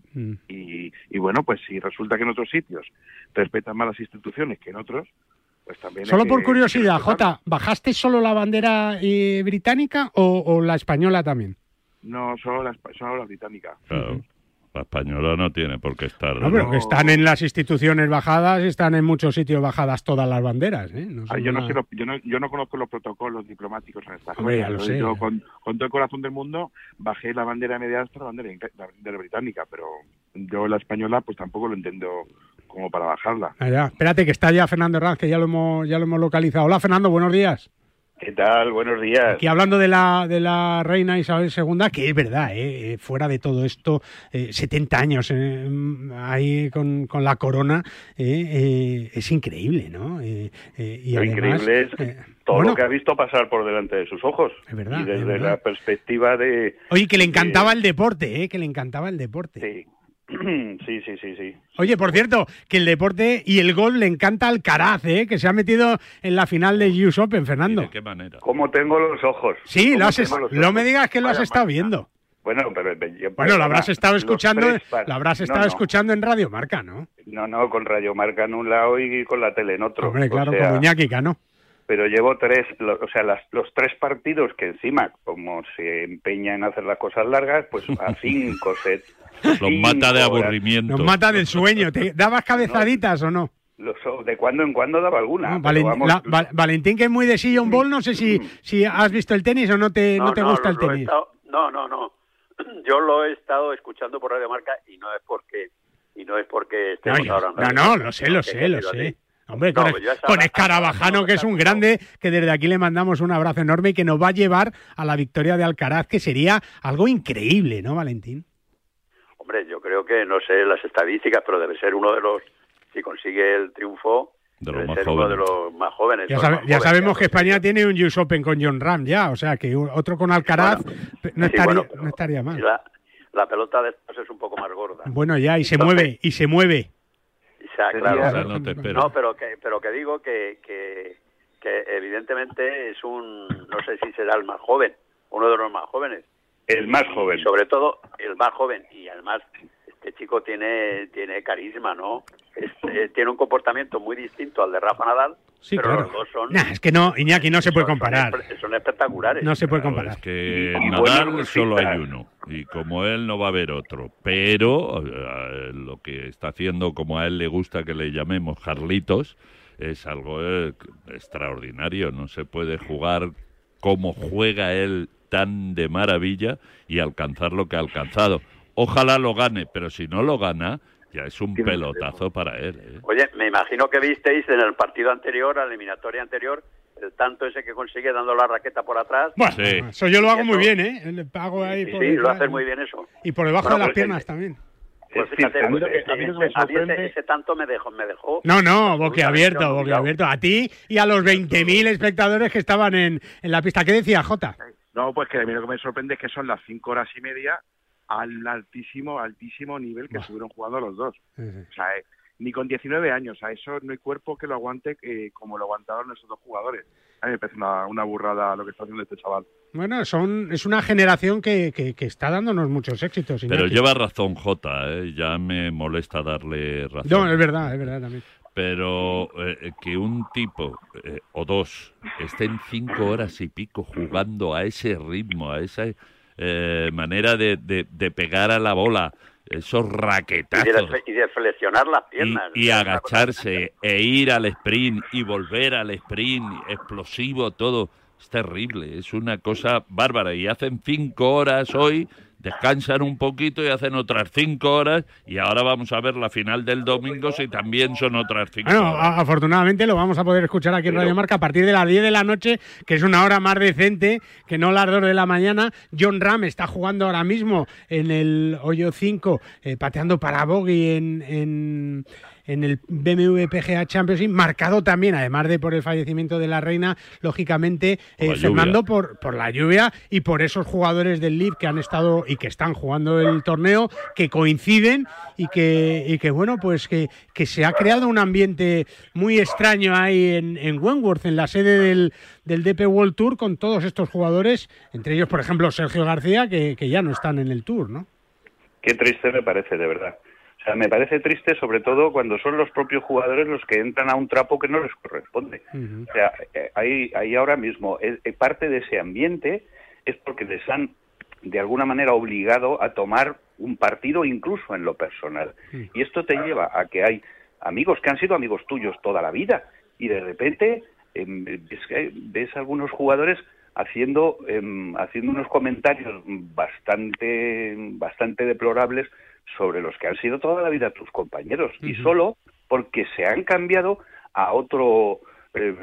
y, y bueno, pues si resulta que en otros sitios respetan más las instituciones que en otros, pues también... Solo por curiosidad, que. Jota, ¿bajaste solo la bandera eh, británica o, o la española también? No, solo la, espa- solo la británica. Claro, la española no tiene por qué estar. No, pero que están en las instituciones bajadas y están en muchos sitios bajadas todas las banderas, ¿eh? No Ah, yo, no sé lo- yo, no, yo no conozco los protocolos diplomáticos en estas Hombre, cosas. ya lo Entonces, sé, Yo, con, con todo el corazón del mundo, bajé la bandera media hasta la bandera, la bandera británica, pero yo la española pues tampoco lo entiendo como para bajarla. Ah, ya. Espérate, que está ya Fernando Herranz, que ya lo hemos, ya lo hemos localizado. Hola, Fernando, buenos días. ¿Qué tal? Buenos días. Aquí hablando de la, de la reina Isabel II, que es verdad, ¿eh? Eh, fuera de todo esto, eh, 70 años eh, ahí con, con la corona, eh, es increíble, ¿no? Eh, eh, y Lo además, increíble es todo bueno, lo que ha visto pasar por delante de sus ojos. Es verdad, y es desde verdad. la perspectiva de... Oye, que le encantaba el deporte, ¿eh? Que le encantaba el deporte. Sí. sí, sí, sí, sí. Oye, por cierto, que el deporte y el gol le encanta al Caraz, ¿eh? Que se ha metido en la final de US Open, Fernando. ¿De qué manera? ¿Cómo tengo los ojos? Sí, ¿Cómo lo has los no me digas que lo has Vaya estado viendo. Bueno, pero... yo- Bueno, lo habrás estado escuchando, lo habrás estado no. escuchando en Radio Marca, ¿no? No, no, con Radio Marca en un lado y con la tele en otro. Hombre, O claro, sea, como Iñaki, ¿no? Pero llevo tres, lo- o sea, las- los tres partidos que encima, como se empeña en hacer las cosas largas, pues a cinco sets. Los mata de aburrimiento. Nos mata del sueño. ¿Te dabas cabezaditas o no? Los- de cuando en cuando daba alguna. No, pero Valen- vamos, la- Va- Valentín, que es muy de sillón ball, no sé si, si has visto el tenis o no te, no, te gusta el tenis. estado- no, no, no. Yo lo he estado escuchando por Radio Marca y no es porque y no es porque estemos No, ahora no, no, lo sé, lo sé, lo sé. Hombre, No, con, pues con Escarabajano, que es un grande, que desde aquí le mandamos un abrazo enorme y que nos va a llevar a la victoria de Alcaraz, que sería algo increíble, ¿no, Valentín? Hombre, yo creo que no sé las estadísticas, pero debe ser uno de los si consigue el triunfo De los debe más ser uno de los más jóvenes. Ya, los sabe- más ya jóvenes, sabemos que España tiene un US Open con John Ram ya, o sea que otro con Alcaraz no, sí, estaría, bueno, no estaría mal. La, la pelota de estos es un poco más gorda. Bueno, ya, y se Entonces- mueve, y se mueve. O sea, Sería- claro. O sea, no te espero. No, pero que, pero que digo que, que, que evidentemente es un, no sé si será el más joven, uno de los más jóvenes. El más joven. Y sobre todo el más joven y además este chico tiene tiene carisma, ¿no? Es- eh, tiene un comportamiento muy distinto al de Rafa Nadal, Sí, pero claro. los dos son, Nah, es que no, Iñaki, no se puede comparar. Son, espe- son espectaculares. No se puede Claro, comparar. es que Y- Nadal solo hay uno. Y como él no va a haber otro. Pero eh, lo que está haciendo, como a él le gusta que le llamemos Jarlitos, es algo eh, extraordinario. No se puede jugar como juega él tan de maravilla y alcanzar lo que ha alcanzado. Ojalá lo gane, pero si no lo gana, ya es un pelotazo para él. ¿eh? Oye, me imagino que visteis en el partido anterior, a la eliminatoria anterior, el tanto ese que consigue dando la raqueta por atrás. Bueno, Sí. eso yo lo hago muy bien, ¿eh? Le pago ahí Sí, por sí, lo haces muy bien eso. Y por debajo Bueno, de las pues, piernas eh, también. Pues fíjate, pues, a mí, ese, ese, tanto me dejó, me dejó. No, no, boquiabierto, boquiabierto. A ti y a los 20.000 espectadores que estaban en, en la pista. ¿Qué decía Jota? No, pues que a mí lo que me sorprende es que son las cinco horas y media al altísimo, altísimo nivel que estuvieron jugando los dos. O sea, eh, ni con 19 años, a eso no hay cuerpo que lo aguante eh, como lo aguantaron esos dos jugadores. A mí me parece una, burrada lo que está haciendo este chaval. Bueno, son, es una generación que, que, está dándonos muchos éxitos. Pero lleva razón Jota, ¿eh? ya me molesta darle razón. No, es verdad, es verdad también. Pero eh, que un tipo o dos estén cinco horas y pico jugando a ese ritmo, a esa manera de, de, de pegar a la bola, esos raquetazos. Y de, flexionar las piernas. Y, agacharse, e ir al sprint, y volver al sprint, explosivo, todo. Es terrible, es una cosa bárbara. Y hacen cinco horas hoy descansan un poquito y hacen otras cinco horas y ahora vamos a ver la final del domingo si también son otras cinco bueno, horas. afortunadamente lo vamos a poder escuchar aquí en Radio Marca a partir de las 10 de la noche, que es una hora más decente que no las 2 de la mañana. John Ram está jugando ahora mismo en el hoyo 5, eh, pateando para Bogey en, en en el BMW PGA Championship, marcado también, además de por el fallecimiento de la reina, lógicamente, eh, Fernando, por, por la lluvia y por esos jugadores del LIV que han estado y que están jugando el torneo, que coinciden y que, y que bueno, pues que, que se ha creado un ambiente muy extraño ahí en, en Wentworth, en la sede del, del DP World Tour, con todos estos jugadores, entre ellos, por ejemplo, Sergio García, que, que ya no están en el Tour, ¿no? Qué triste me parece, de verdad me parece triste sobre todo cuando son los propios jugadores los que entran a un trapo que no les corresponde. O sea, eh, ahí, ahí ahora mismo eh, eh, parte de ese ambiente es porque les han de alguna manera obligado a tomar un partido incluso en lo personal. Y esto te lleva a que hay amigos que han sido amigos tuyos toda la vida y de repente em, ves, ves algunos jugadores haciendo em, haciendo unos comentarios bastante bastante deplorables sobre los que han sido toda la vida tus compañeros y solo porque se han cambiado a otro eh,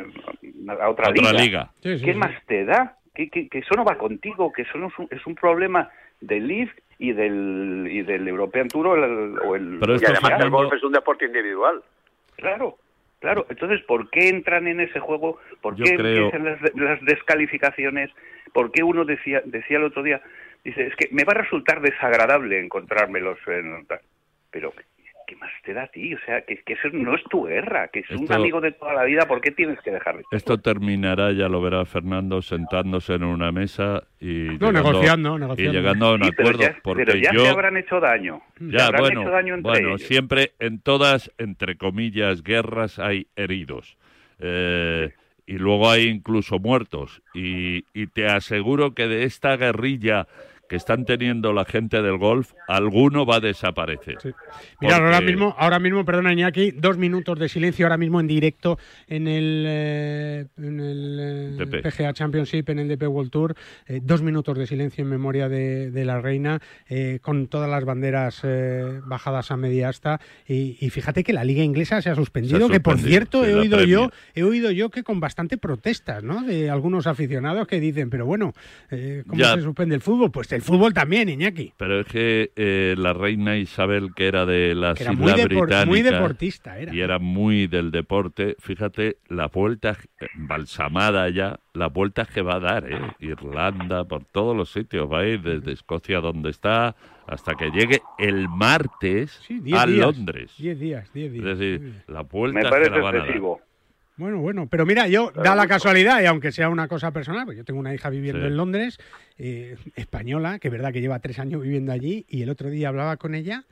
a otra, liga. ¿Qué más te da? Que, que, eso no va contigo, que eso no es un, es un problema del LIV y del y del European Tour o el, y además el golf es un deporte individual. Claro, claro. Entonces, ¿por qué entran en ese juego? ¿Por qué empiezan las, las descalificaciones? ¿Por qué uno decía decía el otro día Dice, es que me va a resultar desagradable encontrármelos en... Pero, ¿qué más te da a ti? O sea, que, que eso no es tu guerra, que es un amigo de toda la vida, ¿por qué tienes que dejarle? Esto terminará, ya lo verá Fernando, sentándose en una mesa y... No, llegando, negociando, negociando. Y llegando a un acuerdo. Pero ya, porque pero ya yo, se habrán hecho daño. Ya, bueno, bueno siempre en todas, entre comillas, guerras hay heridos. Eh, y luego hay incluso muertos. Y, y te aseguro que de esta guerrilla que están teniendo la gente del golf, alguno va a desaparecer. Mira, ahora mismo, ahora mismo, perdona Iñaki, dos minutos de silencio ahora mismo en directo en el, eh, en el eh, PGA Championship, en el DP World Tour, eh, dos minutos de silencio en memoria de, la reina, con todas las banderas bajadas a media asta. Y, fíjate que la liga inglesa se ha suspendido, que por cierto he oído yo, he oído yo que con bastante protestas, ¿no? De algunos aficionados que dicen, pero bueno, ¿cómo se suspende el fútbol? Pues el fútbol también, Iñaki. Pero es que eh, la reina Isabel, que era de la Islas Británicas... Muy deportista era. Y era muy del deporte. Fíjate, la vuelta balsamada ya, la vuelta que va a dar, ¿eh? Irlanda, por todos los sitios. Va a ir desde Escocia, donde está, hasta que llegue el martes a Londres. Diez días, diez días. Es decir, la vuelta Me parece que la van bueno, bueno, pero mira, yo da la casualidad, y aunque sea una cosa personal, pues yo tengo una hija viviendo en Londres, eh, española, que es verdad que lleva tres años viviendo allí, y el otro día hablaba con ella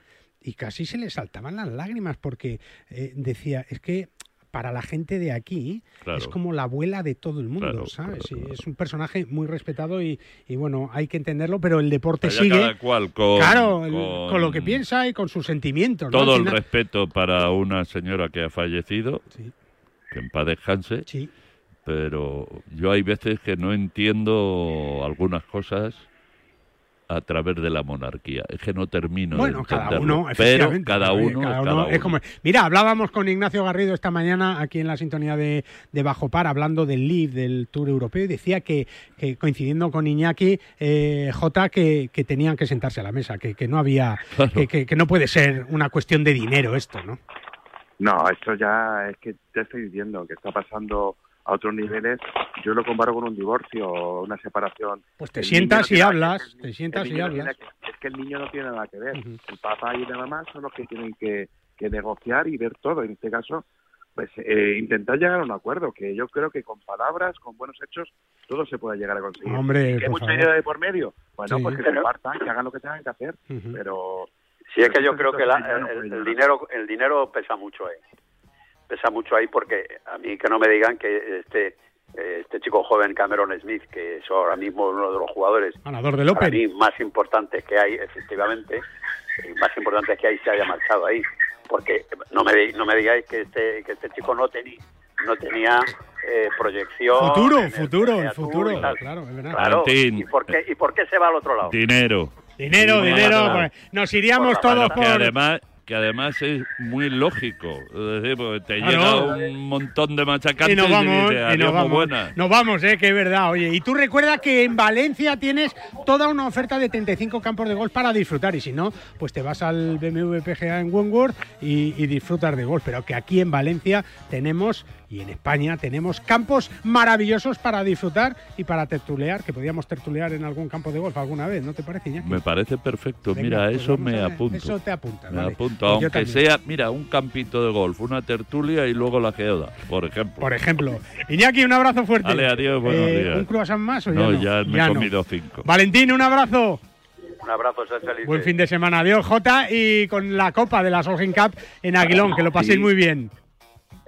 y casi se le saltaban las lágrimas porque eh, decía, es que para la gente de aquí es como la abuela de todo el mundo, ¿sabes? es un personaje muy respetado y, bueno, hay que entenderlo, pero el deporte sigue. Cada cual con, claro, con, lo que piensa y con sus sentimientos. Todo el respeto para una señora que ha fallecido. Sí que en paz descanse. Sí. Pero yo hay veces que no entiendo algunas cosas a través de la monarquía. Es que no termino bueno, de cada uno, pero cada uno, cada uno cada es como- Mira, hablábamos con Ignacio Garrido esta mañana aquí en la sintonía de, de Bajo Par, hablando del LIV, del Tour Europeo, y decía que, que coincidiendo con Iñaki, eh, J, que, que tenían que sentarse a la mesa, que, que no había, que, que- que no puede ser una cuestión de dinero esto, ¿no? No, esto ya es que te estoy diciendo que está pasando a otros niveles. Yo lo comparo con un divorcio o una separación. Pues te El sientas no y hablas, que- te sientas y no hablas. que- Es que el niño no tiene nada que ver. El papá y la mamá son los que tienen que, que negociar y ver todo. En este caso, pues eh, intentar llegar a un acuerdo, que yo creo que con palabras, con buenos hechos, todo se puede llegar a conseguir. Hombre, ¿Y que hay por mucho favor. dinero de por medio? Bueno, Sí. pues que Pero- compartan, que hagan lo que tengan que hacer. Pero Sí, es que yo creo que la- el, dinero el dinero pesa mucho ahí. Pesa mucho ahí porque a mí que no me digan que este eh, este chico joven Cameron Smith, que es ahora mismo uno de los jugadores Ganador del para Open. mí más importantes que hay, efectivamente, más importantes que hay se haya marchado ahí. Porque no me, no me digáis que este, que este chico no, tenía no tenía eh, proyección. Futuro, el futuro, el futuro, claro, es verdad. Claro. ¿y por, qué, ¿Y por qué se va al otro lado? Dinero. Dinero, dinero, nos iríamos Por todos por... Que además, que además es muy lógico. Es decir, porque te Claro. llega un montón de machacantes Y nos vamos, dices, y "Adiós, nos muy vamos. buena". Nos vamos, eh, que es verdad. Oye, y tú recuerda que en Valencia tienes toda una oferta de 35 campos de golf para disfrutar. Y si no, pues te vas al BMW PGA en Wentworth y, y disfrutas de golf. Pero que aquí en Valencia tenemos, y en España tenemos campos maravillosos para disfrutar y para tertulear, que podíamos tertulear en algún campo de golf alguna vez, ¿no te parece, Iñaki? Me parece perfecto. Venga, mira, pues eso me a apunto. Eso te apunta, Me vale. apunto, Pues aunque sea, mira, un campito de golf, una tertulia y luego la geoda, por ejemplo. Por ejemplo. Iñaki, un abrazo fuerte. Vale, adiós, buenos Eh, días. ¿Un croissant más o ya no, no? ya me he no. comido cinco. Valentín, un abrazo. Un abrazo, felices. Buen fin de semana. Adiós, Jota. Y con la copa de la Solheim Cup en Aguilón, que lo paséis Sí. muy bien.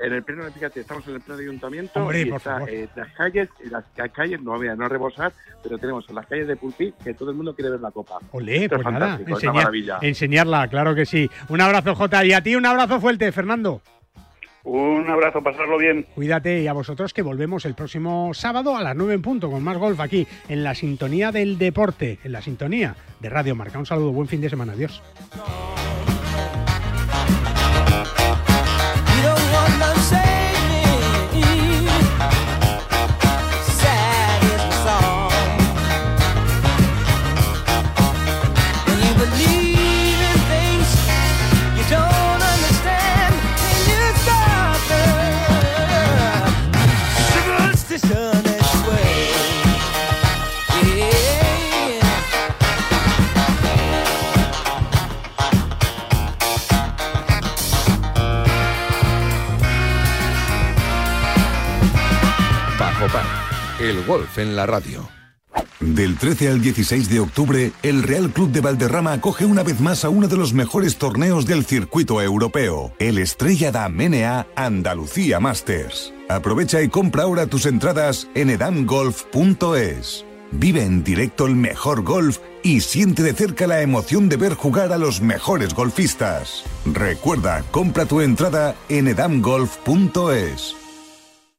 En el pleno, fíjate, estamos en el pleno de ayuntamiento Hombre, y por está, favor. eh, las calles, las ca- calles no, mira, no rebosar, pero tenemos en las calles de Pulpí que todo el mundo quiere ver la copa. Olé, Esto es pues nada, es enseñar- maravilla. enseñarla, claro que sí. Un abrazo, Jota. Y a ti un abrazo fuerte, Fernando. Un abrazo, pasarlo bien. Cuídate y a vosotros que volvemos el próximo sábado a las 9 en punto con más golf aquí en la sintonía del deporte, en la sintonía de Radio Marca. Un saludo, buen fin de semana. Adiós. El golf en la radio. Del 13 al 16 de octubre, el Real Club de Valderrama acoge una vez más a uno de los mejores torneos del circuito europeo, el Estrella da Menea Andalucía Masters. Aprovecha y compra ahora tus entradas en edamgolf.es. Vive en directo el mejor golf y siente de cerca la emoción de ver jugar a los mejores golfistas. Recuerda, compra tu entrada en edamgolf.es.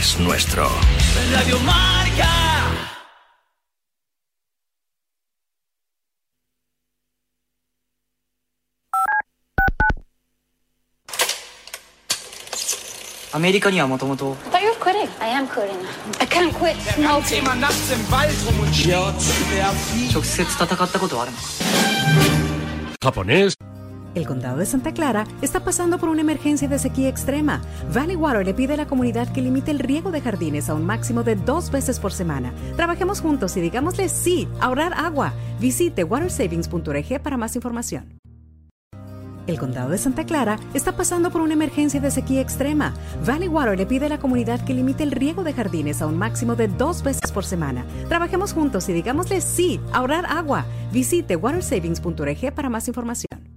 es nuestro. Radio Marca. Ameerika にはもともと I thought you were quitting. I am quitting. I can't quit smoking. 直接戦ったことはあるのか Japonés. El condado de Santa Clara está pasando por una emergencia de sequía extrema. Valley Water le pide a la comunidad que limite el riego de jardines a un máximo de dos veces por semana. Trabajemos juntos y digámosle sí, ahorrar agua. Visite watersavings.org para más información. El condado de Santa Clara está pasando por una emergencia de sequía extrema. Valley Water le pide a la comunidad que limite el riego de jardines a un máximo de dos veces por semana. Trabajemos juntos y digámosle sí, ahorrar agua. Visite watersavings.org para más información.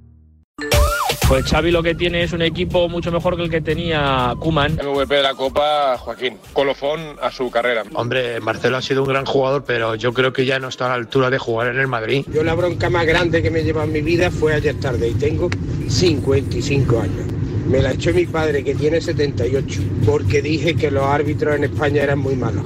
Pues Xavi lo que tiene es un equipo mucho mejor que el que tenía Kuman. MVP de la Copa, Joaquín. Colofón a su carrera. Hombre, Marcelo ha sido un gran jugador, pero yo creo que ya no está a la altura de jugar en el Madrid. Yo la bronca más grande que me lleva en mi vida fue ayer tarde y tengo 55 años. Me la echó mi padre que tiene 78 porque dije que los árbitros en España eran muy malos.